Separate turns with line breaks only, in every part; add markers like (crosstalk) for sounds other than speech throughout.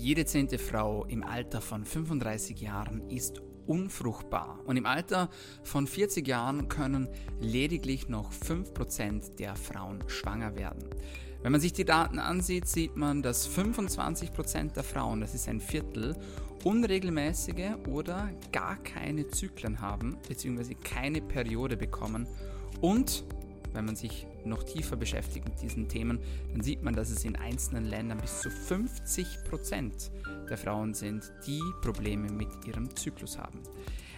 Jede zehnte Frau im Alter von 35 Jahren ist unfruchtbar und im Alter von 40 Jahren können lediglich noch 5% der Frauen schwanger werden. Wenn man sich die Daten ansieht, sieht man, dass 25% der Frauen, das ist ein Viertel, unregelmäßige oder gar keine Zyklen haben bzw. keine Periode bekommen und wenn man sich noch tiefer beschäftigt mit diesen Themen, dann sieht man, dass es in einzelnen Ländern bis zu 50 Prozent der Frauen sind, die Probleme mit ihrem Zyklus haben.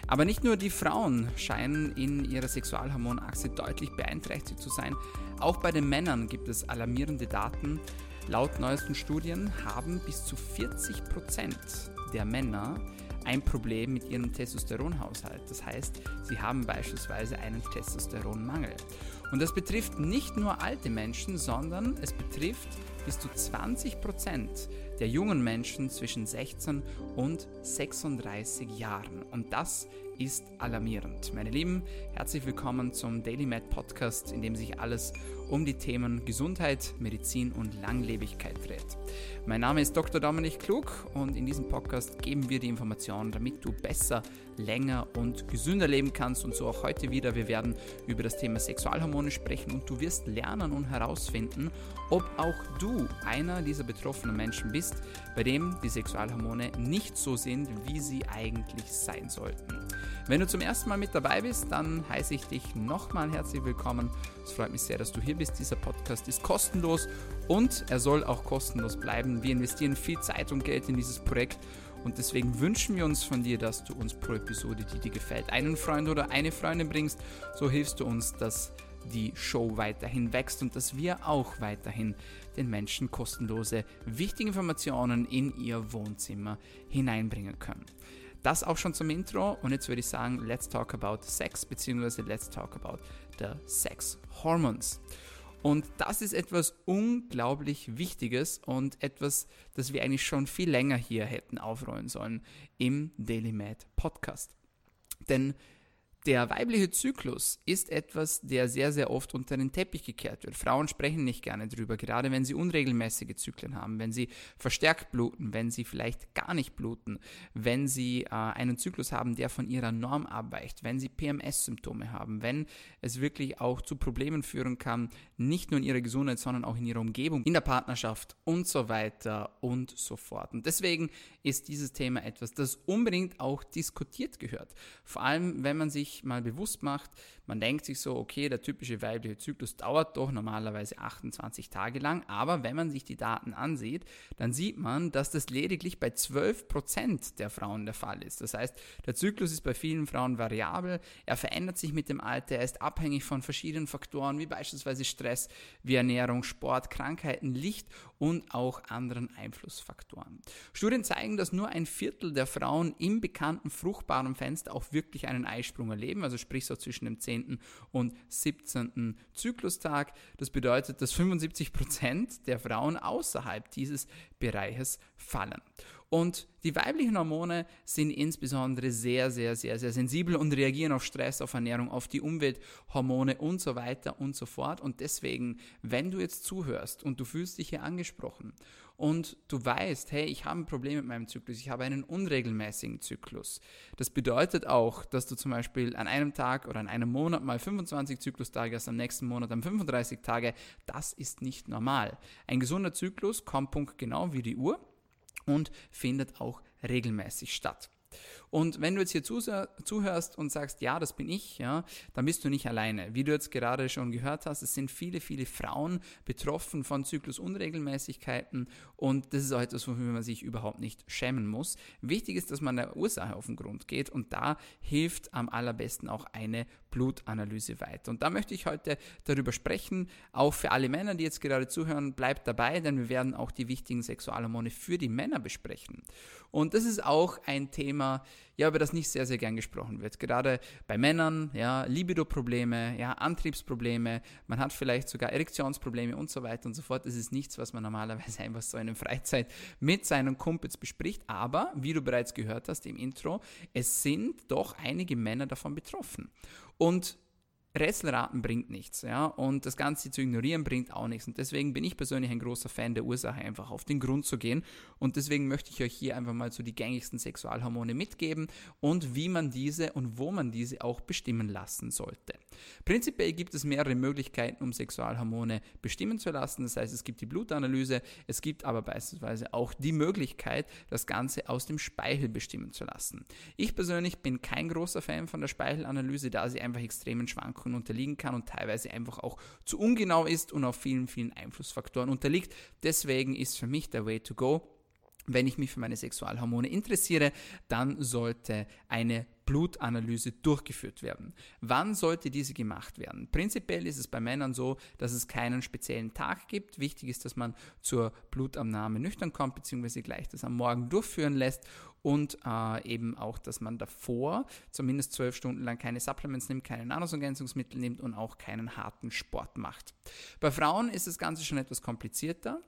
Aber nicht nur die Frauen scheinen in ihrer Sexualhormonachse deutlich beeinträchtigt zu sein, auch bei den Männern gibt es alarmierende Daten. Laut neuesten Studien haben bis zu 40 Prozent der Männer ein Problem mit ihrem Testosteronhaushalt. Das heißt, sie haben beispielsweise einen Testosteronmangel. Und das betrifft nicht nur alte Menschen, sondern es betrifft bis zu 20 Prozent der jungen Menschen zwischen 16 und 36 Jahren. Und das ist alarmierend. Meine Lieben, herzlich willkommen zum Daily Med Podcast, in dem sich alles um die Themen Gesundheit, Medizin und Langlebigkeit dreht. Mein Name ist Dr. Dominik Klug und in diesem Podcast geben wir die Informationen, damit du besser, länger und gesünder leben kannst und so auch heute wieder. Wir werden über das Thema Sexualhormone sprechen und du wirst lernen und herausfinden, ob auch du einer dieser betroffenen Menschen bist, bei dem die Sexualhormone nicht so sind, wie sie eigentlich sein sollten. Wenn du zum ersten Mal mit dabei bist, dann heiße ich dich nochmal herzlich willkommen. Es freut mich sehr, dass du hier bist. Dieser Podcast ist kostenlos und er soll auch kostenlos bleiben. Wir investieren viel Zeit und Geld in dieses Projekt und deswegen wünschen wir uns von dir, dass du uns pro Episode, die dir gefällt, einen Freund oder eine Freundin bringst. So hilfst du uns, dass die Show weiterhin wächst und dass wir auch weiterhin den Menschen kostenlose, wichtige Informationen in ihr Wohnzimmer hineinbringen können. Das auch schon zum Intro und jetzt würde ich sagen, let's talk about Sex beziehungsweise let's talk about the Sex Hormones. Und das ist etwas unglaublich Wichtiges und etwas, das wir eigentlich schon viel länger hier hätten aufrollen sollen im Daily Mad Podcast. Denn der weibliche Zyklus ist etwas, der sehr, sehr oft unter den Teppich gekehrt wird. Frauen sprechen nicht gerne drüber, gerade wenn sie unregelmäßige Zyklen haben, wenn sie verstärkt bluten, wenn sie vielleicht gar nicht bluten, wenn sie äh, einen Zyklus haben, der von ihrer Norm abweicht, wenn sie PMS-Symptome haben, wenn es wirklich auch zu Problemen führen kann, nicht nur in ihrer Gesundheit, sondern auch in ihrer Umgebung, in der Partnerschaft und so weiter und so fort. Und deswegen ist dieses Thema etwas, das unbedingt auch diskutiert gehört. Vor allem, wenn man sich sich mal bewusst macht, man denkt sich so, okay, der typische weibliche Zyklus dauert doch normalerweise 28 Tage lang, aber wenn man sich die Daten ansieht, dann sieht man, dass das lediglich bei 12% der Frauen der Fall ist. Das heißt, der Zyklus ist bei vielen Frauen variabel, er verändert sich mit dem Alter, er ist abhängig von verschiedenen Faktoren, wie beispielsweise Stress, wie Ernährung, Sport, Krankheiten, Licht und auch anderen Einflussfaktoren. Studien zeigen, dass nur ein Viertel der Frauen im bekannten fruchtbaren Fenster auch wirklich einen Eisprung erleben leben, also sprich so zwischen dem 10. und 17. Zyklustag. Das bedeutet, dass 75 Prozent der Frauen außerhalb dieses Bereiches fallen. Und die weiblichen Hormone sind insbesondere sehr, sehr, sehr, sehr sensibel und reagieren auf Stress, auf Ernährung, auf die Umwelthormone und so weiter und so fort. Und deswegen, wenn du jetzt zuhörst und du fühlst dich hier angesprochen und du weißt, hey, ich habe ein Problem mit meinem Zyklus, ich habe einen unregelmäßigen Zyklus. Das bedeutet auch, dass du zum Beispiel an einem Tag oder an einem Monat mal 25 Zyklustage hast, am nächsten Monat dann 35 Tage. Das ist nicht normal. Ein gesunder Zyklus kommt punktgenau wie die Uhr und findet auch regelmäßig statt. Und wenn du jetzt hier zuhörst und sagst, ja, das bin ich, ja, dann bist du nicht alleine. Wie du jetzt gerade schon gehört hast, es sind viele, viele Frauen betroffen von Zyklusunregelmäßigkeiten und das ist auch etwas, wofür man sich überhaupt nicht schämen muss. Wichtig ist, dass man der Ursache auf den Grund geht und da hilft am allerbesten auch eine Blutanalyse weiter. Und da möchte ich heute darüber sprechen, auch für alle Männer, die jetzt gerade zuhören, bleibt dabei, denn wir werden auch die wichtigen Sexualhormone für die Männer besprechen. Und das ist auch ein Thema, ja, über das nicht sehr, sehr gern gesprochen wird. Gerade bei Männern, ja, Libido-Probleme, ja, Antriebsprobleme, man hat vielleicht sogar Erektionsprobleme und so weiter und so fort. Das ist nichts, was man normalerweise (laughs) einfach so in der Freizeit mit seinen Kumpels bespricht. Aber, wie du bereits gehört hast im Intro, es sind doch einige Männer davon betroffen. Und Rätselraten bringt nichts, ja, und das Ganze zu ignorieren bringt auch nichts. Und deswegen bin ich persönlich ein großer Fan der Ursache, einfach auf den Grund zu gehen. Und deswegen möchte ich euch hier einfach mal so die gängigsten Sexualhormone mitgeben und wie man diese und wo man diese auch bestimmen lassen sollte. Prinzipiell gibt es mehrere Möglichkeiten, um Sexualhormone bestimmen zu lassen. Das heißt, es gibt die Blutanalyse, es gibt aber beispielsweise auch die Möglichkeit, das Ganze aus dem Speichel bestimmen zu lassen. Ich persönlich bin kein großer Fan von der Speichelanalyse, da sie einfach extremen Schwankungen unterliegen kann und teilweise einfach auch zu ungenau ist und auf vielen, vielen Einflussfaktoren unterliegt. Deswegen ist für mich der Way to go, wenn ich mich für meine Sexualhormone interessiere, dann sollte eine Blutanalyse durchgeführt werden. Wann sollte diese gemacht werden? Prinzipiell ist es bei Männern so, dass es keinen speziellen Tag gibt. Wichtig ist, dass man zur Blutabnahme nüchtern kommt, beziehungsweise gleich das am Morgen durchführen lässt und äh, eben auch, dass man davor zumindest zwölf Stunden lang keine Supplements nimmt, keine Nahrungsergänzungsmittel nimmt und auch keinen harten Sport macht. Bei Frauen ist das Ganze schon etwas komplizierter.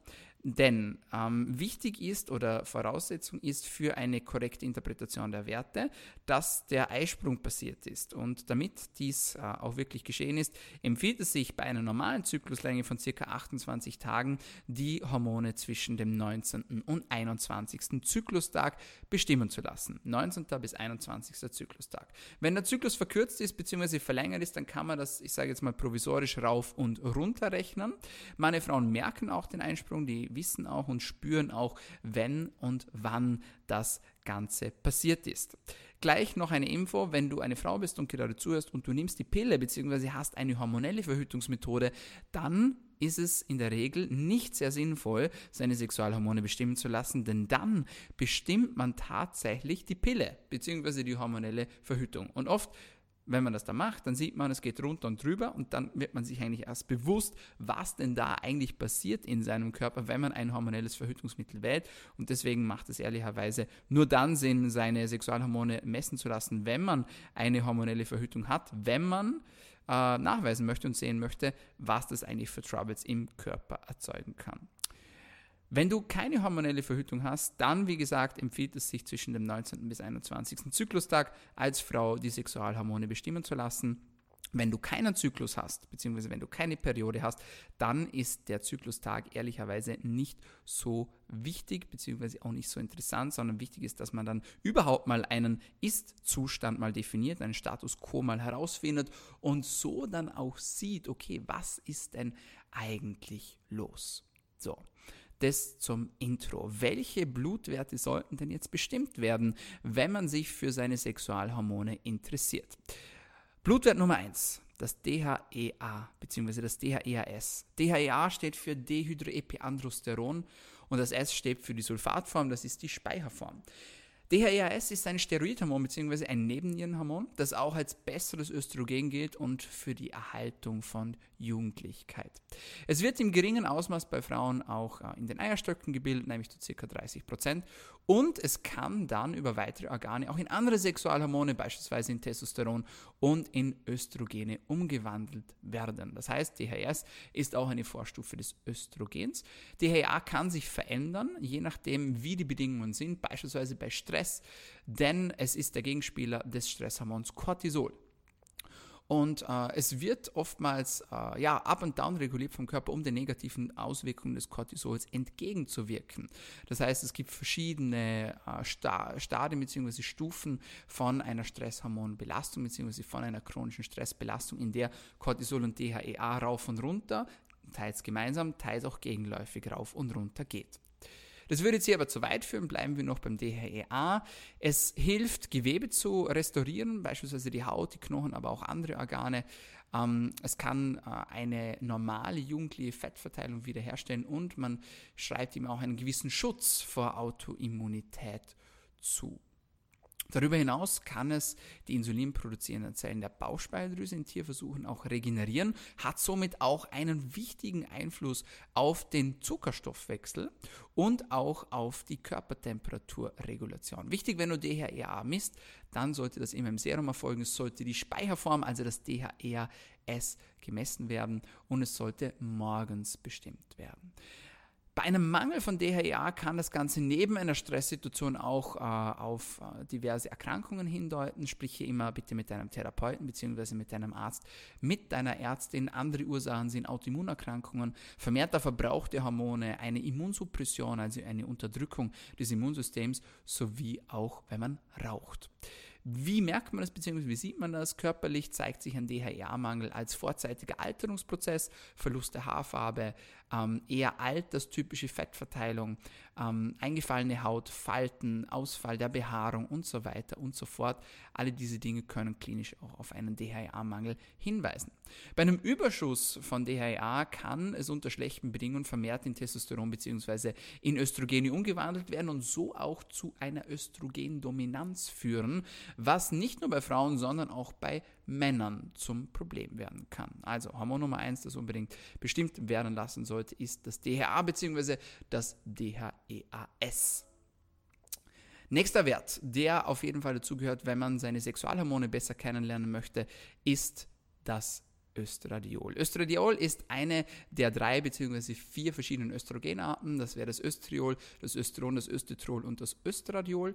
Denn ähm, wichtig ist oder Voraussetzung ist für eine korrekte Interpretation der Werte, dass der Eisprung passiert ist. Und damit dies äh, auch wirklich geschehen ist, empfiehlt es sich bei einer normalen Zykluslänge von ca. 28 Tagen, die Hormone zwischen dem 19. und 21. Zyklustag bestimmen zu lassen. 19. bis 21. Zyklustag. Wenn der Zyklus verkürzt ist bzw. verlängert ist, dann kann man das, ich sage jetzt mal provisorisch rauf und runter rechnen. Meine Frauen merken auch den Einsprung, die wissen auch und spüren auch, wenn und wann das Ganze passiert ist. Gleich noch eine Info, wenn du eine Frau bist und gerade zuhörst und du nimmst die Pille bzw. hast eine hormonelle Verhütungsmethode, dann ist es in der Regel nicht sehr sinnvoll, seine Sexualhormone bestimmen zu lassen, denn dann bestimmt man tatsächlich die Pille bzw. die hormonelle Verhütung. Und oft wenn man das da macht, dann sieht man, es geht runter und drüber und dann wird man sich eigentlich erst bewusst, was denn da eigentlich passiert in seinem Körper, wenn man ein hormonelles Verhütungsmittel wählt. Und deswegen macht es ehrlicherweise nur dann Sinn, seine Sexualhormone messen zu lassen, wenn man eine hormonelle Verhütung hat, wenn man äh, nachweisen möchte und sehen möchte, was das eigentlich für Troubles im Körper erzeugen kann. Wenn du keine hormonelle Verhütung hast, dann, wie gesagt, empfiehlt es sich zwischen dem 19. bis 21. Zyklustag als Frau die Sexualhormone bestimmen zu lassen. Wenn du keinen Zyklus hast, beziehungsweise wenn du keine Periode hast, dann ist der Zyklustag ehrlicherweise nicht so wichtig, beziehungsweise auch nicht so interessant, sondern wichtig ist, dass man dann überhaupt mal einen Ist-Zustand mal definiert, einen Status quo mal herausfindet und so dann auch sieht, okay, was ist denn eigentlich los? So das zum Intro. Welche Blutwerte sollten denn jetzt bestimmt werden, wenn man sich für seine Sexualhormone interessiert? Blutwert Nummer 1, das DHEA bzw. das DHEAS. DHEA steht für Dehydroepiandrosteron und das S steht für die Sulfatform, das ist die Speicherform. DHEAS ist ein Steroidhormon bzw. ein Nebennierenhormon, das auch als besseres Östrogen gilt und für die Erhaltung von Jugendlichkeit. Es wird im geringen Ausmaß bei Frauen auch äh, in den Eierstöcken gebildet, nämlich zu ca. 30 Prozent. Und es kann dann über weitere Organe auch in andere Sexualhormone, beispielsweise in Testosteron und in Östrogene, umgewandelt werden. Das heißt, DHS ist auch eine Vorstufe des Östrogens. DHA kann sich verändern, je nachdem, wie die Bedingungen sind, beispielsweise bei Stress, denn es ist der Gegenspieler des Stresshormons Cortisol. Und äh, es wird oftmals äh, ja, up und down reguliert vom Körper, um den negativen Auswirkungen des Cortisols entgegenzuwirken. Das heißt, es gibt verschiedene äh, Sta Stadien bzw. Stufen von einer Stresshormonbelastung bzw. von einer chronischen Stressbelastung, in der Cortisol und DHEA rauf und runter, teils gemeinsam, teils auch gegenläufig rauf und runter geht. Das würde jetzt hier aber zu weit führen, bleiben wir noch beim DHEA. Es hilft, Gewebe zu restaurieren, beispielsweise die Haut, die Knochen, aber auch andere Organe. Ähm, es kann äh, eine normale jugendliche Fettverteilung wiederherstellen und man schreibt ihm auch einen gewissen Schutz vor Autoimmunität zu. Darüber hinaus kann es die insulinproduzierenden Zellen der Bauchspeicheldrüse in Tierversuchen auch regenerieren, hat somit auch einen wichtigen Einfluss auf den Zuckerstoffwechsel und auch auf die Körpertemperaturregulation. Wichtig, wenn du DHEA misst, dann sollte das immer im Serum erfolgen. Es sollte die Speicherform, also das DHEAS, gemessen werden und es sollte morgens bestimmt werden. Bei einem Mangel von DHEA kann das Ganze neben einer Stresssituation auch äh, auf äh, diverse Erkrankungen hindeuten. Sprich hier immer bitte mit deinem Therapeuten bzw. mit deinem Arzt, mit deiner Ärztin. Andere Ursachen sind Autoimmunerkrankungen, vermehrter Verbrauch der Hormone, eine Immunsuppression, also eine Unterdrückung des Immunsystems, sowie auch wenn man raucht. Wie merkt man das bzw. wie sieht man das? Körperlich zeigt sich ein DHEA-Mangel als vorzeitiger Alterungsprozess, Verlust der Haarfarbe, ähm, eher alterstypische Fettverteilung, ähm, eingefallene Haut, Falten, Ausfall der Behaarung und so weiter und so fort. Alle diese Dinge können klinisch auch auf einen DHEA-Mangel hinweisen. Bei einem Überschuss von DHEA kann es unter schlechten Bedingungen vermehrt in Testosteron bzw. in Östrogene umgewandelt werden und so auch zu einer Östrogendominanz führen, was nicht nur bei Frauen, sondern auch bei Männern zum Problem werden kann. Also Hormon Nummer 1, das unbedingt bestimmt werden lassen sollte, ist das DHA bzw. das DHEAS. Nächster Wert, der auf jeden Fall dazugehört, wenn man seine Sexualhormone besser kennenlernen möchte, ist das Östradiol. Östradiol ist eine der drei bzw. vier verschiedenen Östrogenarten. Das wäre das Östriol, das Östron, das Östetrol und das Östradiol.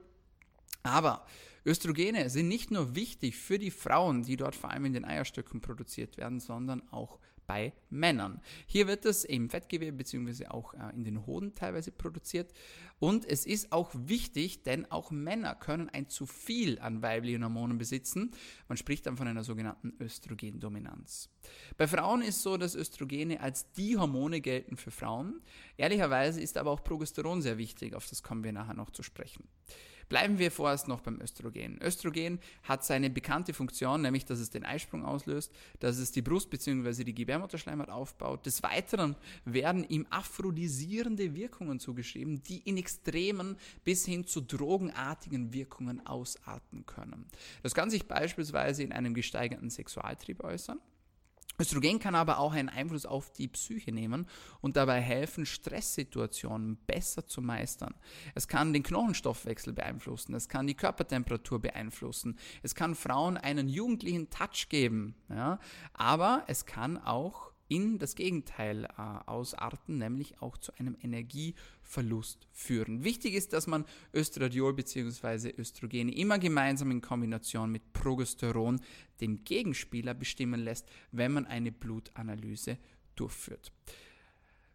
Aber Östrogene sind nicht nur wichtig für die Frauen, die dort vor allem in den Eierstöcken produziert werden, sondern auch bei Männern. Hier wird es im Fettgewebe bzw. auch äh, in den Hoden teilweise produziert. Und es ist auch wichtig, denn auch Männer können ein zu viel an weiblichen Hormonen besitzen. Man spricht dann von einer sogenannten Östrogendominanz. Bei Frauen ist so, dass Östrogene als die Hormone gelten für Frauen. Ehrlicherweise ist aber auch Progesteron sehr wichtig, auf das kommen wir nachher noch zu sprechen. Bleiben wir vorerst noch beim Östrogen. Östrogen hat seine bekannte Funktion, nämlich dass es den Eisprung auslöst, dass es die Brust bzw. die Gebärmutterschleimhaut aufbaut. Des Weiteren werden ihm aphrodisierende Wirkungen zugeschrieben, die in extremen bis hin zu drogenartigen Wirkungen ausarten können. Das kann sich beispielsweise in einem gesteigerten Sexualtrieb äußern. Östrogen kann aber auch einen Einfluss auf die Psyche nehmen und dabei helfen, Stresssituationen besser zu meistern. Es kann den Knochenstoffwechsel beeinflussen, es kann die Körpertemperatur beeinflussen, es kann Frauen einen jugendlichen Touch geben, ja, aber es kann auch in das Gegenteil äh, ausarten, nämlich auch zu einem Energieverlust führen. Wichtig ist, dass man Östradiol bzw. Östrogene immer gemeinsam in Kombination mit Progesteron, dem Gegenspieler, bestimmen lässt, wenn man eine Blutanalyse durchführt.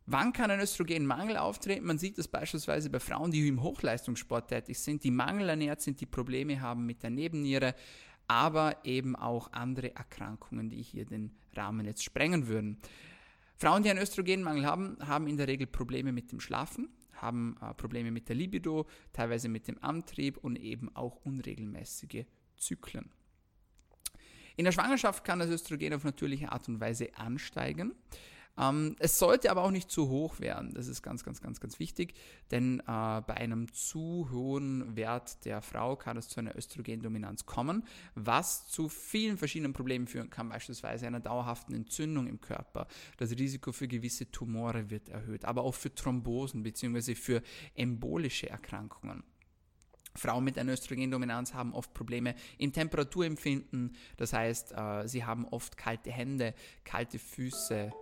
Wann kann ein Östrogenmangel auftreten? Man sieht das beispielsweise bei Frauen, die im Hochleistungssport tätig sind, die mangelernährt sind, die Probleme haben mit der Nebenniere, aber eben auch andere Erkrankungen, die hier den Rahmen jetzt sprengen würden. Frauen, die einen Östrogenmangel haben, haben in der Regel Probleme mit dem Schlafen, haben äh, Probleme mit der Libido, teilweise mit dem Antrieb und eben auch unregelmäßige Zyklen. In der Schwangerschaft kann das Östrogen auf natürliche Art und Weise ansteigen. Ähm, es sollte aber auch nicht zu hoch werden. Das ist ganz, ganz, ganz, ganz wichtig, denn äh, bei einem zu hohen Wert der Frau kann es zu einer Östrogendominanz kommen, was zu vielen verschiedenen Problemen führen kann, beispielsweise einer dauerhaften Entzündung im Körper. Das Risiko für gewisse Tumore wird erhöht, aber auch für Thrombosen bzw. für embolische Erkrankungen. Frauen mit einer Östrogendominanz haben oft Probleme im Temperaturempfinden. Das heißt, äh, sie haben oft kalte Hände, kalte Füße,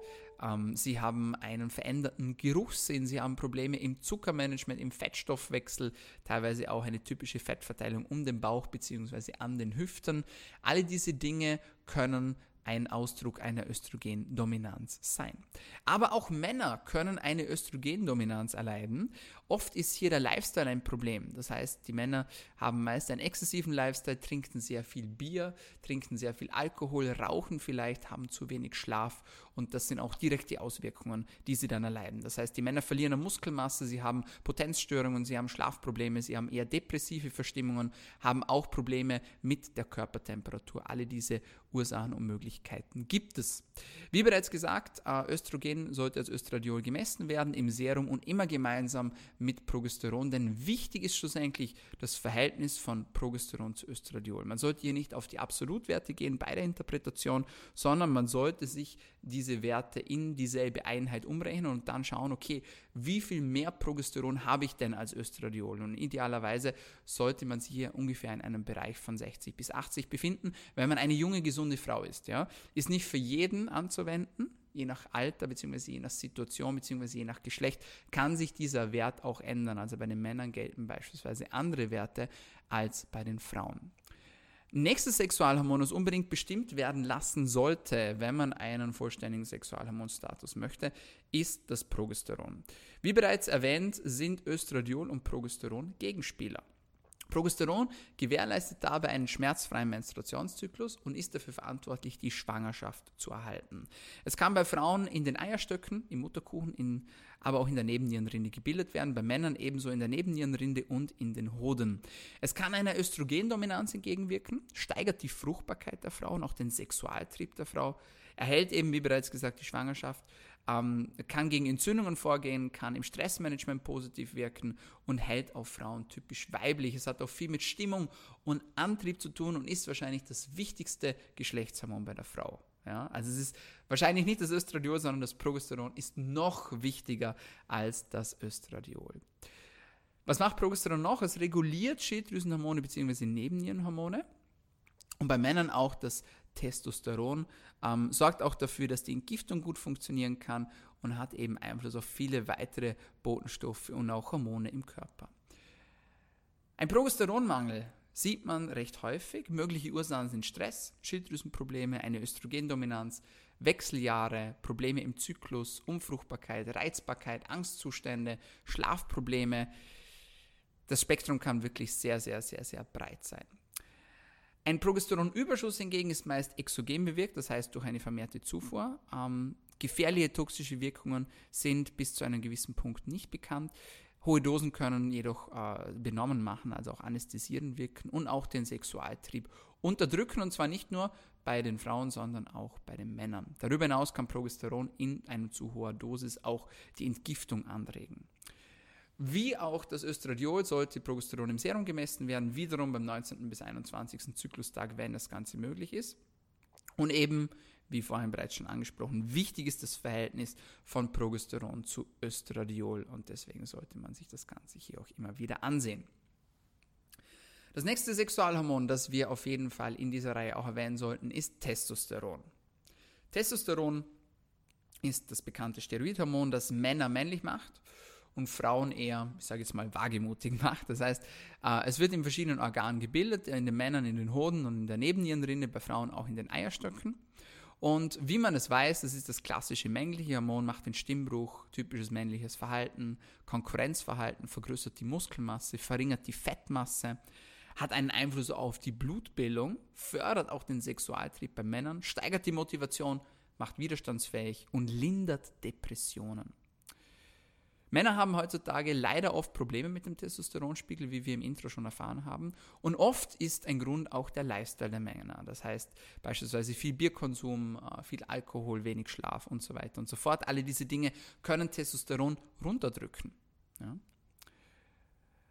ähm, sie haben einen veränderten Geruchssinn, sie haben Probleme im Zuckermanagement, im Fettstoffwechsel, teilweise auch eine typische Fettverteilung um den Bauch bzw. an den Hüften. Alle diese Dinge können ein Ausdruck einer Östrogendominanz sein. Aber auch Männer können eine Östrogendominanz erleiden. Oft ist hier der Lifestyle ein Problem. Das heißt, die Männer haben meist einen exzessiven Lifestyle, trinken sehr viel Bier, trinken sehr viel Alkohol, rauchen vielleicht, haben zu wenig Schlaf und das sind auch direkt die Auswirkungen, die sie dann erleiden. Das heißt, die Männer verlieren an Muskelmasse, sie haben Potenzstörungen, sie haben Schlafprobleme, sie haben eher depressive Verstimmungen, haben auch Probleme mit der Körpertemperatur. Alle diese Ursachen und Möglichkeiten gibt es. Wie bereits gesagt, äh, Östrogen sollte als Östradiol gemessen werden im Serum und immer gemeinsam mit Progesteron, denn wichtig ist schlussendlich das Verhältnis von Progesteron zu Östradiol. Man sollte hier nicht auf die Absolutwerte gehen bei der Interpretation, sondern man sollte sich diese Werte in dieselbe Einheit umrechnen und dann schauen, okay, wie viel mehr Progesteron habe ich denn als Östradiol? Und idealerweise sollte man sich hier ungefähr in einem Bereich von 60 bis 80 befinden, wenn man eine junge, gesunde Frau ist. Ja? Ist nicht für jeden anzuwenden, je nach Alter bzw. je nach Situation bzw. je nach Geschlecht kann sich dieser Wert auch ändern. Also bei den Männern gelten beispielsweise andere Werte als bei den Frauen. Nächstes Sexualhormon, das unbedingt bestimmt werden lassen sollte, wenn man einen vollständigen Sexualhormonstatus möchte, ist das Progesteron. Wie bereits erwähnt, sind Östradiol und Progesteron Gegenspieler. Progesteron gewährleistet dabei einen schmerzfreien Menstruationszyklus und ist dafür verantwortlich, die Schwangerschaft zu erhalten. Es kann bei Frauen in den Eierstöcken, im Mutterkuchen, in, aber auch in der Nebennierenrinde gebildet werden, bei Männern ebenso in der Nebennierenrinde und in den Hoden. Es kann einer Östrogendominanz entgegenwirken, steigert die Fruchtbarkeit der Frau und auch den Sexualtrieb der Frau, erhält eben, wie bereits gesagt, die Schwangerschaft ähm, kann gegen Entzündungen vorgehen, kann im Stressmanagement positiv wirken und hält auf Frauen typisch weiblich. Es hat auch viel mit Stimmung und Antrieb zu tun und ist wahrscheinlich das wichtigste Geschlechtshormon bei der Frau. Ja, also es ist wahrscheinlich nicht das Östradiol, sondern das Progesteron ist noch wichtiger als das Östradiol. Was macht Progesteron noch? Es reguliert Schilddrüsenhormone bzw. Nebennierenhormone und bei Männern auch das Testosteron, ähm, sorgt auch dafür, dass die Entgiftung gut funktionieren kann und hat eben Einfluss auf viele weitere Botenstoffe und auch Hormone im Körper. Ein Progesteronmangel sieht man recht häufig. Mögliche Ursachen sind Stress, Schilddrüsenprobleme, eine Östrogendominanz, Wechseljahre, Probleme im Zyklus, Unfruchtbarkeit, Reizbarkeit, Angstzustände, Schlafprobleme. Das Spektrum kann wirklich sehr, sehr, sehr, sehr breit sein. Ein Progesteronüberschuss hingegen ist meist exogen bewirkt, das heißt durch eine vermehrte Zufuhr. Ähm, gefährliche toxische Wirkungen sind bis zu einem gewissen Punkt nicht bekannt. Hohe Dosen können jedoch äh, benommen machen, also auch anästhesierend wirken und auch den Sexualtrieb unterdrücken und zwar nicht nur bei den Frauen, sondern auch bei den Männern. Darüber hinaus kann Progesteron in einer zu hoher Dosis auch die Entgiftung anregen. Wie auch das Östradiol sollte Progesteron im Serum gemessen werden, wiederum beim 19. bis 21. Zyklustag, wenn das Ganze möglich ist. Und eben, wie vorhin bereits schon angesprochen, wichtig ist das Verhältnis von Progesteron zu Östradiol und deswegen sollte man sich das Ganze hier auch immer wieder ansehen. Das nächste Sexualhormon, das wir auf jeden Fall in dieser Reihe auch erwähnen sollten, ist Testosteron. Testosteron ist das bekannte Steroidhormon, das Männer männlich macht und Frauen eher, ich sage jetzt mal, wagemutig (laughs) macht. Das heißt, äh, es wird in verschiedenen Organen gebildet, in den Männern in den Hoden und in der Nebennierenrinde, bei Frauen auch in den Eierstöcken. Und wie man es weiß, das ist das klassische männliche Hormon, macht den Stimmbruch, typisches männliches Verhalten, Konkurrenzverhalten, vergrößert die Muskelmasse, verringert die Fettmasse, hat einen Einfluss auf die Blutbildung, fördert auch den Sexualtrieb bei Männern, steigert die Motivation, macht widerstandsfähig und lindert Depressionen. Männer haben heutzutage leider oft Probleme mit dem Testosteronspiegel, wie wir im Intro schon erfahren haben. Und oft ist ein Grund auch der Lifestyle der Männer. Das heißt beispielsweise viel Bierkonsum, äh, viel Alkohol, wenig Schlaf und so weiter und so fort. Alle diese Dinge können Testosteron runterdrücken. Ja?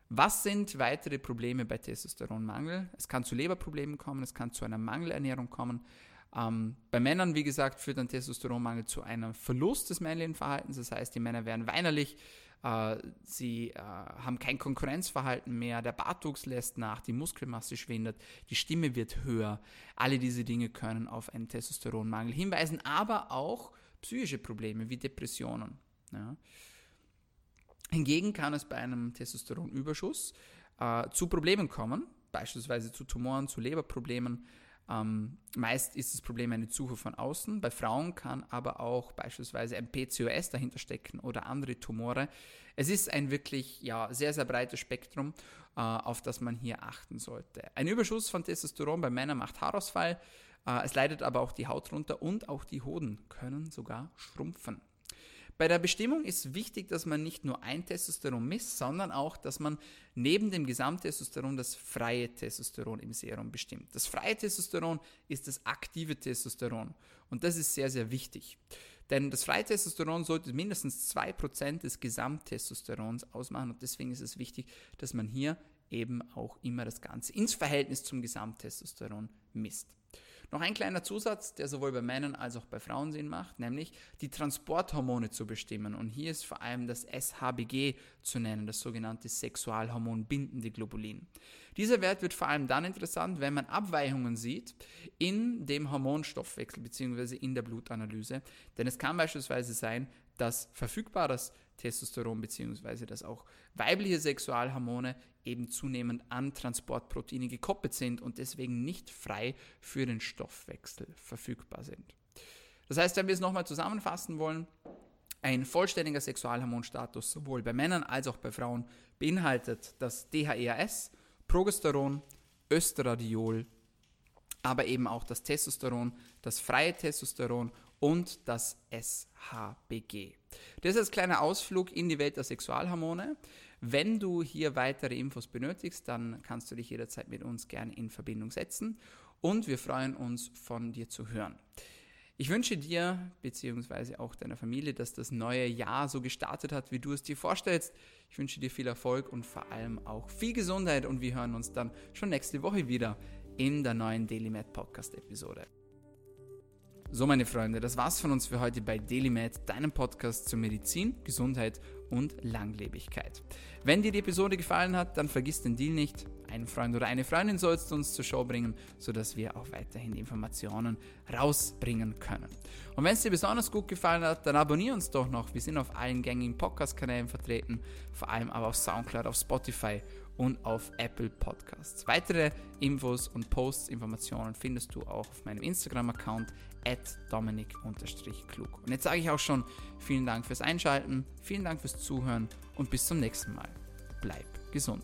Was sind weitere Probleme bei Testosteronmangel? Es kann zu Leberproblemen kommen, es kann zu einer Mangelernährung kommen, ähm, bei Männern, wie gesagt, führt ein Testosteronmangel zu einem Verlust des männlichen Verhaltens. Das heißt, die Männer werden weinerlich, äh, sie äh, haben kein Konkurrenzverhalten mehr, der Bartwuchs lässt nach, die Muskelmasse schwindet, die Stimme wird höher. Alle diese Dinge können auf einen Testosteronmangel hinweisen, aber auch psychische Probleme wie Depressionen. Ja. Hingegen kann es bei einem Testosteronüberschuss äh, zu Problemen kommen, beispielsweise zu Tumoren, zu Leberproblemen, ähm, meist ist das Problem eine Zufuhr von außen. Bei Frauen kann aber auch beispielsweise ein PCOS dahinter stecken oder andere Tumore. Es ist ein wirklich ja, sehr, sehr breites Spektrum, äh, auf das man hier achten sollte. Ein Überschuss von Testosteron bei Männern macht Haarausfall. Äh, es leidet aber auch die Haut runter und auch die Hoden können sogar schrumpfen. Bei der Bestimmung ist wichtig, dass man nicht nur ein Testosteron misst, sondern auch, dass man neben dem Gesamttestosteron das freie Testosteron im Serum bestimmt. Das freie Testosteron ist das aktive Testosteron und das ist sehr, sehr wichtig. Denn das freie Testosteron sollte mindestens 2% des Gesamttestosterons ausmachen und deswegen ist es wichtig, dass man hier eben auch immer das Ganze ins Verhältnis zum Gesamttestosteron misst. Noch ein kleiner Zusatz, der sowohl bei Männern als auch bei Frauen Sinn macht, nämlich die Transporthormone zu bestimmen. Und hier ist vor allem das SHBG zu nennen, das sogenannte Sexualhormon bindende Globulin. Dieser Wert wird vor allem dann interessant, wenn man Abweichungen sieht in dem Hormonstoffwechsel bzw. in der Blutanalyse. Denn es kann beispielsweise sein, dass verfügbares Testosteron bzw. dass auch weibliche Sexualhormone eben zunehmend an Transportproteine gekoppelt sind und deswegen nicht frei für den Stoffwechsel verfügbar sind. Das heißt, wenn wir es nochmal zusammenfassen wollen, ein vollständiger Sexualhormonstatus sowohl bei Männern als auch bei Frauen beinhaltet das DHEAS, Progesteron, Östradiol, aber eben auch das Testosteron, das freie Testosteron und das SHBG. Das ist ein kleiner Ausflug in die Welt der Sexualhormone. Wenn du hier weitere Infos benötigst, dann kannst du dich jederzeit mit uns gerne in Verbindung setzen und wir freuen uns von dir zu hören. Ich wünsche dir bzw. auch deiner Familie, dass das neue Jahr so gestartet hat, wie du es dir vorstellst. Ich wünsche dir viel Erfolg und vor allem auch viel Gesundheit und wir hören uns dann schon nächste Woche wieder in der neuen DailyMed Podcast Episode. So, meine Freunde, das war's von uns für heute bei DailyMed, deinem Podcast zur Medizin, Gesundheit und Langlebigkeit. Wenn dir die Episode gefallen hat, dann vergiss den Deal nicht. Ein Freund oder eine Freundin sollst du uns zur Show bringen, sodass wir auch weiterhin Informationen rausbringen können. Und wenn es dir besonders gut gefallen hat, dann abonniere uns doch noch. Wir sind auf allen gängigen Podcast-Kanälen vertreten, vor allem aber auf Soundcloud, auf Spotify und auf Apple Podcasts. Weitere Infos und Posts, Informationen findest du auch auf meinem Instagram-Account at dominik-klug. Und jetzt sage ich auch schon vielen Dank fürs Einschalten, vielen Dank fürs Zuhören und bis zum nächsten Mal. Bleib gesund.